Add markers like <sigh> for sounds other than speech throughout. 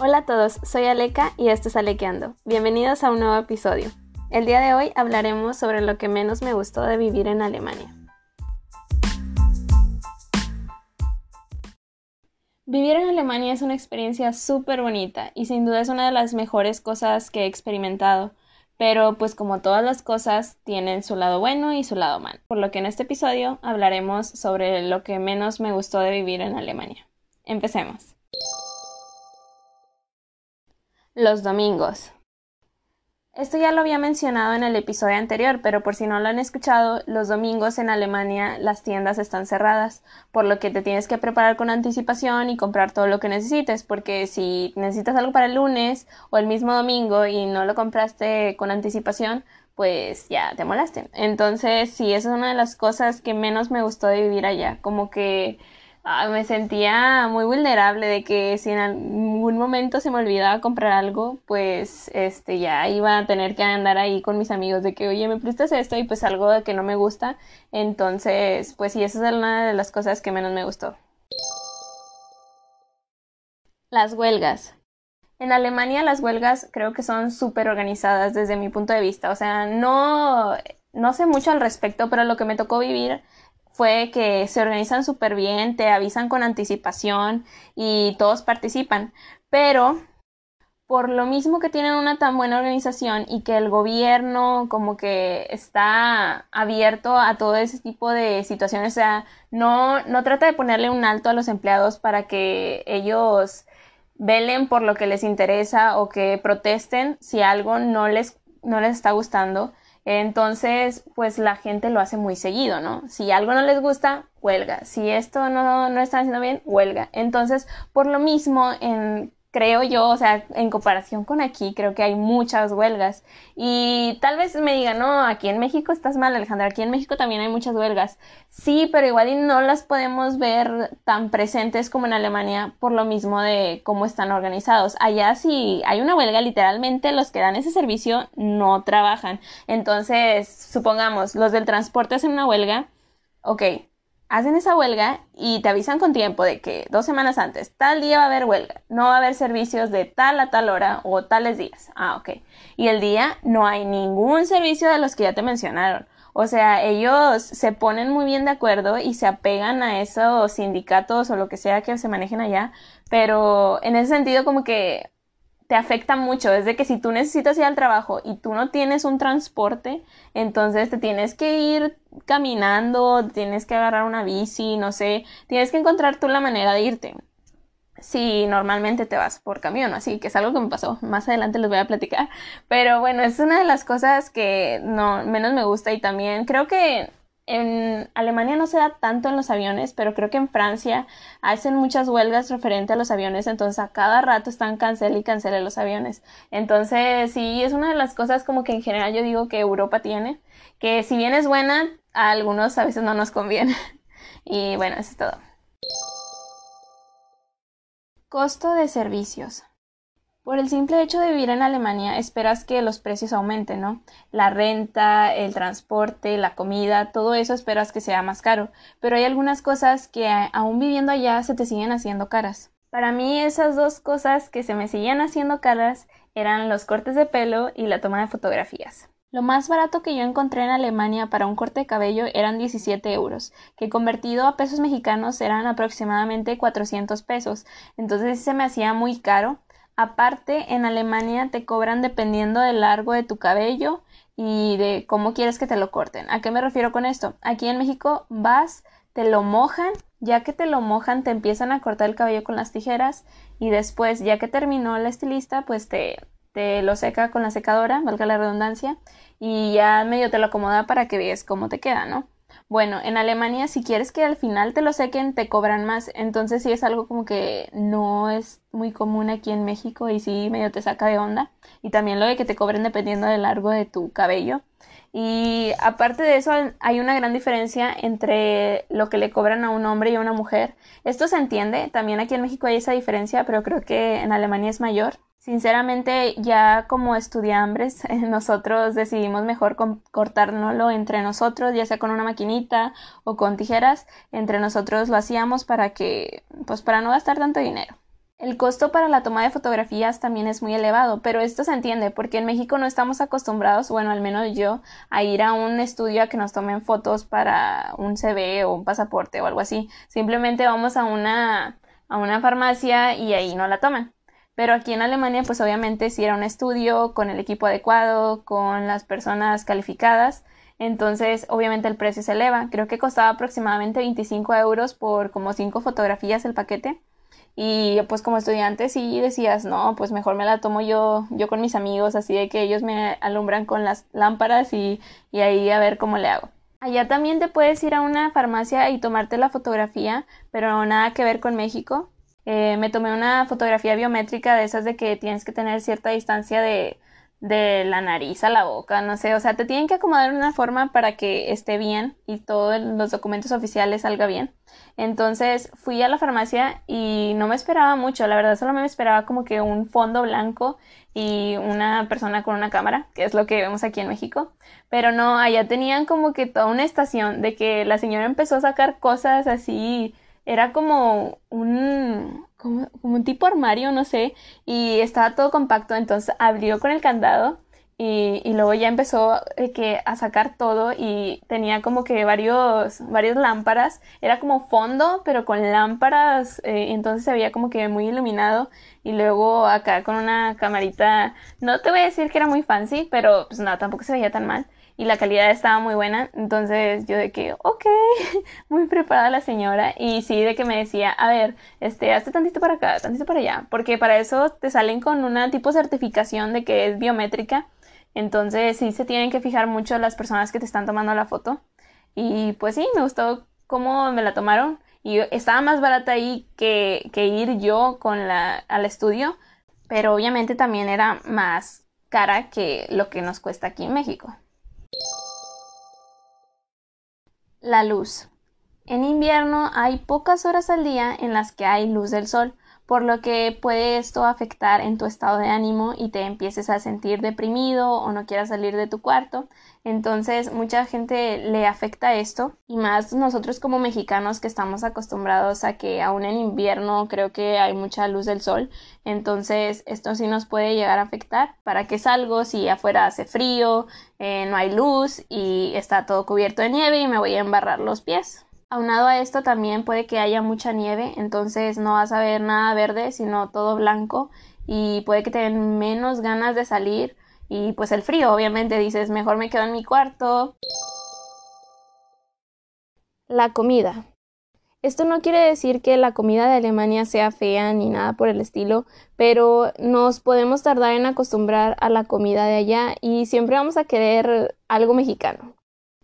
Hola a todos, soy Aleka y esto es Alequeando. Bienvenidos a un nuevo episodio. El día de hoy hablaremos sobre lo que menos me gustó de vivir en Alemania. Vivir en Alemania es una experiencia súper bonita y sin duda es una de las mejores cosas que he experimentado, pero pues como todas las cosas tienen su lado bueno y su lado malo, por lo que en este episodio hablaremos sobre lo que menos me gustó de vivir en Alemania. Empecemos. Los domingos. Esto ya lo había mencionado en el episodio anterior, pero por si no lo han escuchado, los domingos en Alemania las tiendas están cerradas, por lo que te tienes que preparar con anticipación y comprar todo lo que necesites, porque si necesitas algo para el lunes o el mismo domingo y no lo compraste con anticipación, pues ya te molaste. Entonces, sí, esa es una de las cosas que menos me gustó de vivir allá, como que Ah, me sentía muy vulnerable de que si en algún momento se me olvidaba comprar algo, pues este ya iba a tener que andar ahí con mis amigos de que, oye, me prestas esto y pues algo que no me gusta. Entonces, pues sí, esa es una de las cosas que menos me gustó. Las huelgas. En Alemania las huelgas creo que son súper organizadas desde mi punto de vista. O sea, no, no sé mucho al respecto, pero lo que me tocó vivir fue que se organizan súper bien, te avisan con anticipación y todos participan. Pero por lo mismo que tienen una tan buena organización y que el gobierno como que está abierto a todo ese tipo de situaciones, o sea, no, no trata de ponerle un alto a los empleados para que ellos velen por lo que les interesa o que protesten si algo no les, no les está gustando, entonces, pues la gente lo hace muy seguido, ¿no? Si algo no les gusta, huelga. Si esto no, no está haciendo bien, huelga. Entonces, por lo mismo, en creo yo, o sea, en comparación con aquí, creo que hay muchas huelgas. Y tal vez me digan, no, aquí en México estás mal, Alejandra, aquí en México también hay muchas huelgas. Sí, pero igual no las podemos ver tan presentes como en Alemania por lo mismo de cómo están organizados. Allá si hay una huelga, literalmente los que dan ese servicio no trabajan. Entonces, supongamos, los del transporte hacen una huelga, ok, hacen esa huelga y te avisan con tiempo de que dos semanas antes, tal día va a haber huelga, no va a haber servicios de tal a tal hora o tales días. Ah, ok. Y el día no hay ningún servicio de los que ya te mencionaron. O sea, ellos se ponen muy bien de acuerdo y se apegan a esos sindicatos o lo que sea que se manejen allá, pero en ese sentido como que te afecta mucho. Es de que si tú necesitas ir al trabajo y tú no tienes un transporte, entonces te tienes que ir caminando, tienes que agarrar una bici, no sé, tienes que encontrar tú la manera de irte. Si normalmente te vas por camión, así que es algo que me pasó. Más adelante les voy a platicar. Pero bueno, es una de las cosas que no menos me gusta y también creo que en Alemania no se da tanto en los aviones, pero creo que en Francia hacen muchas huelgas referente a los aviones, entonces a cada rato están cancel y cancelen los aviones. Entonces, sí, es una de las cosas como que en general yo digo que Europa tiene, que si bien es buena, a algunos a veces no nos conviene. <laughs> y bueno, eso es todo. Costo de servicios. Por el simple hecho de vivir en Alemania, esperas que los precios aumenten, ¿no? La renta, el transporte, la comida, todo eso esperas que sea más caro. Pero hay algunas cosas que aún viviendo allá se te siguen haciendo caras. Para mí esas dos cosas que se me seguían haciendo caras eran los cortes de pelo y la toma de fotografías. Lo más barato que yo encontré en Alemania para un corte de cabello eran 17 euros, que convertido a pesos mexicanos eran aproximadamente 400 pesos, entonces se me hacía muy caro Aparte, en Alemania te cobran dependiendo del largo de tu cabello y de cómo quieres que te lo corten. ¿A qué me refiero con esto? Aquí en México vas, te lo mojan, ya que te lo mojan te empiezan a cortar el cabello con las tijeras y después, ya que terminó la estilista, pues te, te lo seca con la secadora, valga la redundancia, y ya medio te lo acomoda para que veas cómo te queda, ¿no? Bueno, en Alemania si quieres que al final te lo sequen te cobran más, entonces sí es algo como que no es muy común aquí en México y sí medio te saca de onda. Y también lo de que te cobren dependiendo del largo de tu cabello. Y aparte de eso hay una gran diferencia entre lo que le cobran a un hombre y a una mujer. Esto se entiende, también aquí en México hay esa diferencia, pero creo que en Alemania es mayor. Sinceramente, ya como estudiambres, <laughs> nosotros decidimos mejor cortárnoslo entre nosotros, ya sea con una maquinita o con tijeras, entre nosotros lo hacíamos para que, pues para no gastar tanto dinero. El costo para la toma de fotografías también es muy elevado, pero esto se entiende porque en México no estamos acostumbrados, bueno, al menos yo, a ir a un estudio a que nos tomen fotos para un CV o un pasaporte o algo así. Simplemente vamos a una, a una farmacia y ahí no la toman. Pero aquí en Alemania, pues obviamente si era un estudio con el equipo adecuado, con las personas calificadas, entonces obviamente el precio se eleva. Creo que costaba aproximadamente 25 euros por como 5 fotografías el paquete. Y pues como estudiante sí decías, no, pues mejor me la tomo yo, yo con mis amigos, así de que ellos me alumbran con las lámparas y, y ahí a ver cómo le hago. Allá también te puedes ir a una farmacia y tomarte la fotografía, pero nada que ver con México. Eh, me tomé una fotografía biométrica de esas de que tienes que tener cierta distancia de, de la nariz a la boca, no sé, o sea, te tienen que acomodar de una forma para que esté bien y todos los documentos oficiales salga bien. Entonces fui a la farmacia y no me esperaba mucho, la verdad solo me esperaba como que un fondo blanco y una persona con una cámara, que es lo que vemos aquí en México, pero no, allá tenían como que toda una estación de que la señora empezó a sacar cosas así, era como un, como, un tipo armario, no sé, y estaba todo compacto, entonces abrió con el candado y, y luego ya empezó eh, que a sacar todo y tenía como que varios, varias lámparas, era como fondo, pero con lámparas, eh, entonces se veía como que muy iluminado. Y luego acá con una camarita, no te voy a decir que era muy fancy, pero pues no, tampoco se veía tan mal y la calidad estaba muy buena. Entonces yo de que, ok, <laughs> muy preparada la señora. Y sí, de que me decía, a ver, este, hazte tantito para acá, tantito para allá. Porque para eso te salen con una tipo certificación de que es biométrica. Entonces sí se tienen que fijar mucho las personas que te están tomando la foto. Y pues sí, me gustó cómo me la tomaron. Y estaba más barata ahí que, que ir yo con la, al estudio. Pero obviamente también era más cara que lo que nos cuesta aquí en México. La luz. En invierno hay pocas horas al día en las que hay luz del sol, por lo que puede esto afectar en tu estado de ánimo y te empieces a sentir deprimido o no quieras salir de tu cuarto. Entonces, mucha gente le afecta esto y más nosotros como mexicanos que estamos acostumbrados a que aún en invierno creo que hay mucha luz del sol. Entonces, esto sí nos puede llegar a afectar. ¿Para qué salgo si afuera hace frío, eh, no hay luz y está todo cubierto de nieve y me voy a embarrar los pies? Aunado a esto también puede que haya mucha nieve, entonces no vas a ver nada verde, sino todo blanco y puede que te den menos ganas de salir y pues el frío, obviamente dices, mejor me quedo en mi cuarto. La comida. Esto no quiere decir que la comida de Alemania sea fea ni nada por el estilo, pero nos podemos tardar en acostumbrar a la comida de allá y siempre vamos a querer algo mexicano.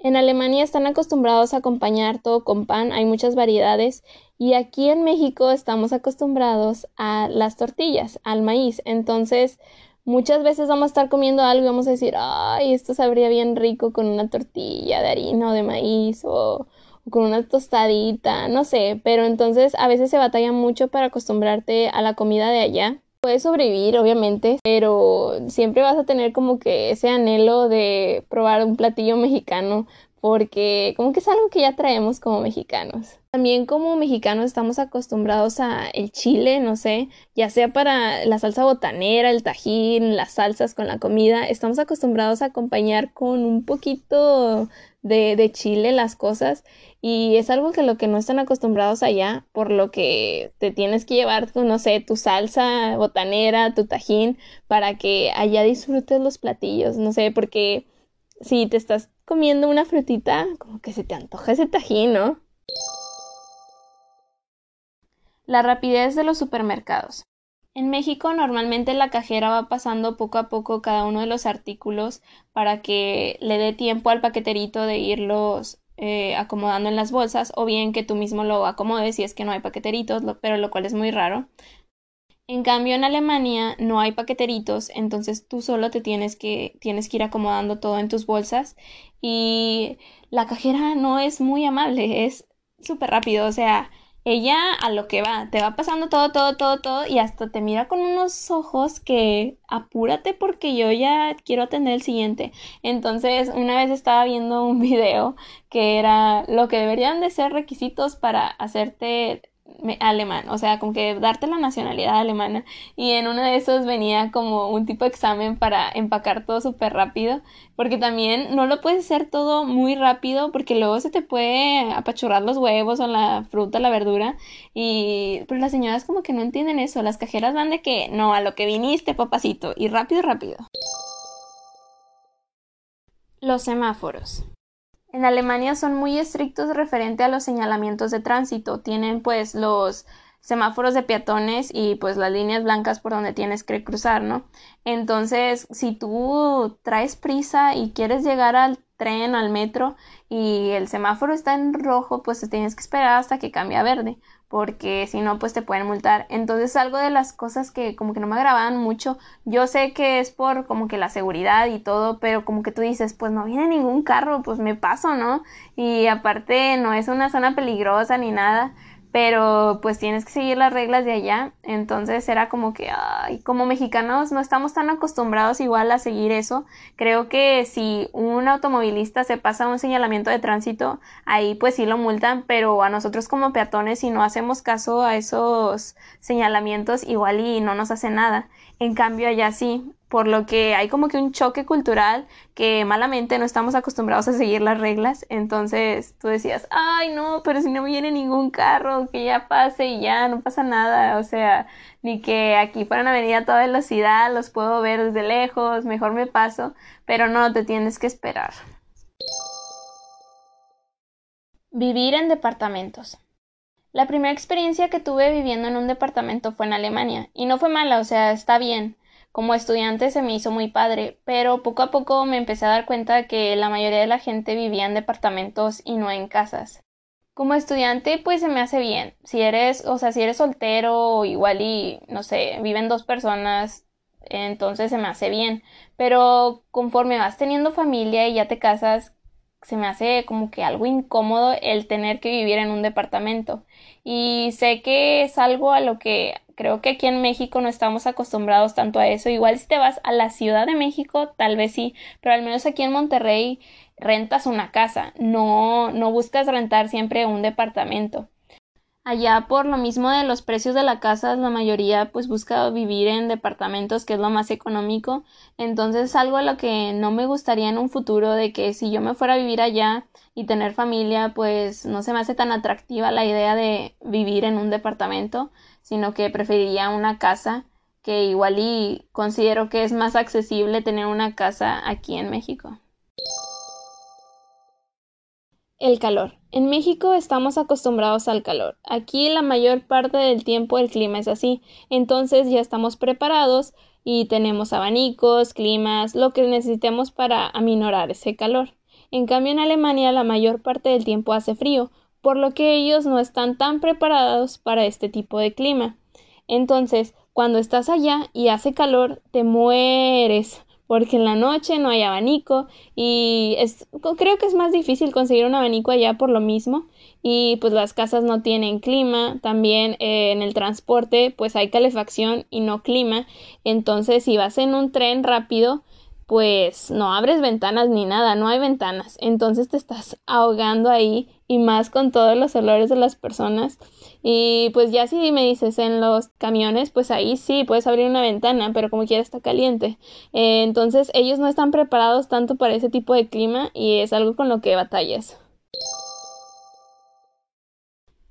En Alemania están acostumbrados a acompañar todo con pan, hay muchas variedades y aquí en México estamos acostumbrados a las tortillas, al maíz. Entonces, muchas veces vamos a estar comiendo algo y vamos a decir, ay, esto sabría bien rico con una tortilla de harina o de maíz o, o con una tostadita, no sé, pero entonces a veces se batalla mucho para acostumbrarte a la comida de allá. Puedes sobrevivir, obviamente, pero siempre vas a tener como que ese anhelo de probar un platillo mexicano porque como que es algo que ya traemos como mexicanos. También como mexicanos estamos acostumbrados a el chile, no sé, ya sea para la salsa botanera, el tajín, las salsas con la comida, estamos acostumbrados a acompañar con un poquito de, de chile las cosas y es algo que lo que no están acostumbrados allá, por lo que te tienes que llevar, no sé, tu salsa botanera, tu tajín, para que allá disfrutes los platillos, no sé, porque si te estás comiendo una frutita, como que se te antoja ese tajín, ¿no? La rapidez de los supermercados. En México normalmente la cajera va pasando poco a poco cada uno de los artículos para que le dé tiempo al paqueterito de irlos eh, acomodando en las bolsas o bien que tú mismo lo acomodes si es que no hay paqueteritos, pero lo cual es muy raro. En cambio, en Alemania no hay paqueteritos, entonces tú solo te tienes que, tienes que ir acomodando todo en tus bolsas y la cajera no es muy amable, es súper rápido, o sea, ella a lo que va, te va pasando todo, todo, todo, todo y hasta te mira con unos ojos que apúrate porque yo ya quiero atender el siguiente. Entonces, una vez estaba viendo un <laughs> video que era lo que deberían de ser requisitos para hacerte alemán, o sea, como que darte la nacionalidad alemana y en uno de esos venía como un tipo de examen para empacar todo súper rápido, porque también no lo puedes hacer todo muy rápido porque luego se te puede apachurrar los huevos o la fruta, la verdura y pues las señoras como que no entienden eso, las cajeras van de que no, a lo que viniste, papacito, y rápido, rápido. Los semáforos. En Alemania son muy estrictos referente a los señalamientos de tránsito. Tienen pues los semáforos de peatones y pues las líneas blancas por donde tienes que cruzar, ¿no? Entonces, si tú traes prisa y quieres llegar al tren, al metro y el semáforo está en rojo, pues te tienes que esperar hasta que cambie a verde porque si no, pues te pueden multar. Entonces, algo de las cosas que como que no me agradaban mucho, yo sé que es por como que la seguridad y todo, pero como que tú dices, pues no viene ningún carro, pues me paso, ¿no? Y aparte no es una zona peligrosa ni nada pero pues tienes que seguir las reglas de allá. Entonces era como que, ay, como mexicanos no estamos tan acostumbrados igual a seguir eso. Creo que si un automovilista se pasa un señalamiento de tránsito, ahí pues sí lo multan, pero a nosotros como peatones si no hacemos caso a esos señalamientos igual y no nos hace nada. En cambio allá sí, por lo que hay como que un choque cultural que malamente no estamos acostumbrados a seguir las reglas, entonces tú decías, ay no, pero si no viene ningún carro, que ya pase y ya, no pasa nada, o sea, ni que aquí fuera una avenida a toda velocidad, los puedo ver desde lejos, mejor me paso, pero no, te tienes que esperar. Vivir en departamentos. La primera experiencia que tuve viviendo en un departamento fue en Alemania, y no fue mala, o sea, está bien, como estudiante se me hizo muy padre, pero poco a poco me empecé a dar cuenta que la mayoría de la gente vivía en departamentos y no en casas. Como estudiante, pues se me hace bien. Si eres, o sea, si eres soltero, igual y, no sé, viven dos personas, entonces se me hace bien. Pero conforme vas teniendo familia y ya te casas, se me hace como que algo incómodo el tener que vivir en un departamento. Y sé que es algo a lo que creo que aquí en México no estamos acostumbrados tanto a eso. Igual si te vas a la Ciudad de México, tal vez sí, pero al menos aquí en Monterrey rentas una casa, no, no buscas rentar siempre un departamento. Allá por lo mismo de los precios de la casa, la mayoría pues busca vivir en departamentos, que es lo más económico. Entonces algo a lo que no me gustaría en un futuro de que si yo me fuera a vivir allá y tener familia, pues no se me hace tan atractiva la idea de vivir en un departamento, sino que preferiría una casa que igual y considero que es más accesible tener una casa aquí en México. El calor. En México estamos acostumbrados al calor. Aquí la mayor parte del tiempo el clima es así. Entonces ya estamos preparados y tenemos abanicos, climas, lo que necesitemos para aminorar ese calor. En cambio en Alemania la mayor parte del tiempo hace frío, por lo que ellos no están tan preparados para este tipo de clima. Entonces, cuando estás allá y hace calor, te mueres porque en la noche no hay abanico y es, creo que es más difícil conseguir un abanico allá por lo mismo y pues las casas no tienen clima, también eh, en el transporte pues hay calefacción y no clima, entonces si vas en un tren rápido pues no abres ventanas ni nada, no hay ventanas, entonces te estás ahogando ahí y más con todos los olores de las personas. Y pues ya si me dices en los camiones, pues ahí sí puedes abrir una ventana, pero como quiera está caliente. Eh, entonces ellos no están preparados tanto para ese tipo de clima y es algo con lo que batallas.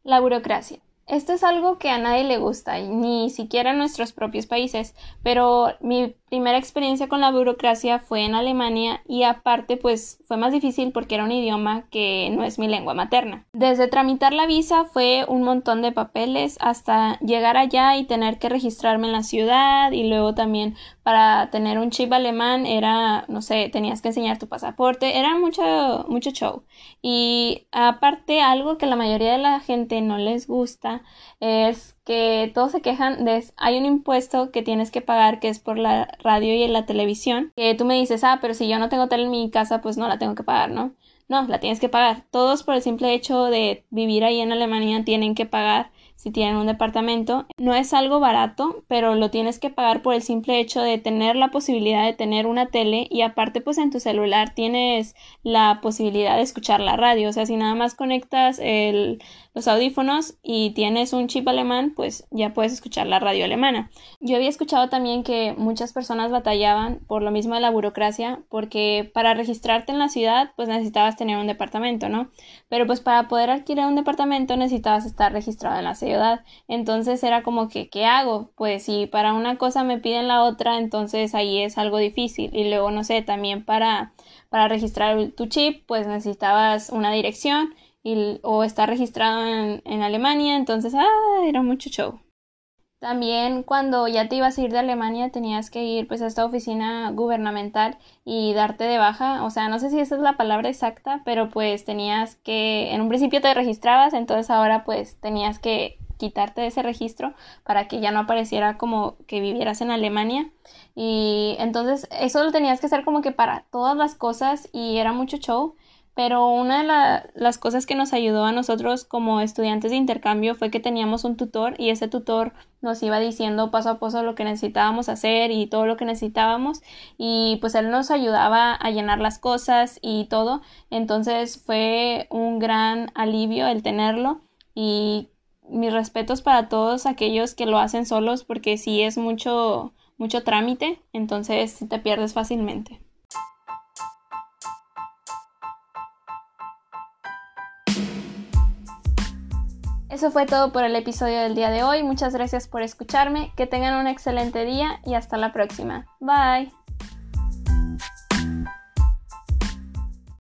La burocracia. Esto es algo que a nadie le gusta, ni siquiera en nuestros propios países, pero mi primera experiencia con la burocracia fue en Alemania y aparte pues fue más difícil porque era un idioma que no es mi lengua materna. Desde tramitar la visa fue un montón de papeles hasta llegar allá y tener que registrarme en la ciudad y luego también para tener un chip alemán era, no sé, tenías que enseñar tu pasaporte, era mucho, mucho show. Y aparte algo que la mayoría de la gente no les gusta es que todos se quejan de hay un impuesto que tienes que pagar que es por la radio y la televisión que tú me dices ah pero si yo no tengo tele en mi casa pues no la tengo que pagar no no la tienes que pagar. Todos por el simple hecho de vivir ahí en Alemania tienen que pagar si tienen un departamento. No es algo barato, pero lo tienes que pagar por el simple hecho de tener la posibilidad de tener una tele y aparte pues en tu celular tienes la posibilidad de escuchar la radio. O sea, si nada más conectas el, los audífonos y tienes un chip alemán, pues ya puedes escuchar la radio alemana. Yo había escuchado también que muchas personas batallaban por lo mismo de la burocracia, porque para registrarte en la ciudad, pues necesitabas tener un departamento, ¿no? Pero pues para poder adquirir un departamento necesitabas estar registrado en la ciudad. Entonces era como que, ¿qué hago? Pues si para una cosa me piden la otra, entonces ahí es algo difícil. Y luego, no sé, también para, para registrar tu chip, pues necesitabas una dirección o está registrado en, en Alemania, entonces, ah, era mucho show. También cuando ya te ibas a ir de Alemania tenías que ir pues a esta oficina gubernamental y darte de baja, o sea, no sé si esa es la palabra exacta, pero pues tenías que, en un principio te registrabas, entonces ahora pues tenías que quitarte ese registro para que ya no apareciera como que vivieras en Alemania. Y entonces eso lo tenías que hacer como que para todas las cosas y era mucho show pero una de las cosas que nos ayudó a nosotros como estudiantes de intercambio fue que teníamos un tutor y ese tutor nos iba diciendo paso a paso lo que necesitábamos hacer y todo lo que necesitábamos. Y pues él nos ayudaba a llenar las cosas y todo. Entonces fue un gran alivio el tenerlo. Y mis respetos para todos aquellos que lo hacen solos porque si es mucho mucho trámite. Entonces te pierdes fácilmente Eso fue todo por el episodio del día de hoy. Muchas gracias por escucharme. Que tengan un excelente día y hasta la próxima. Bye.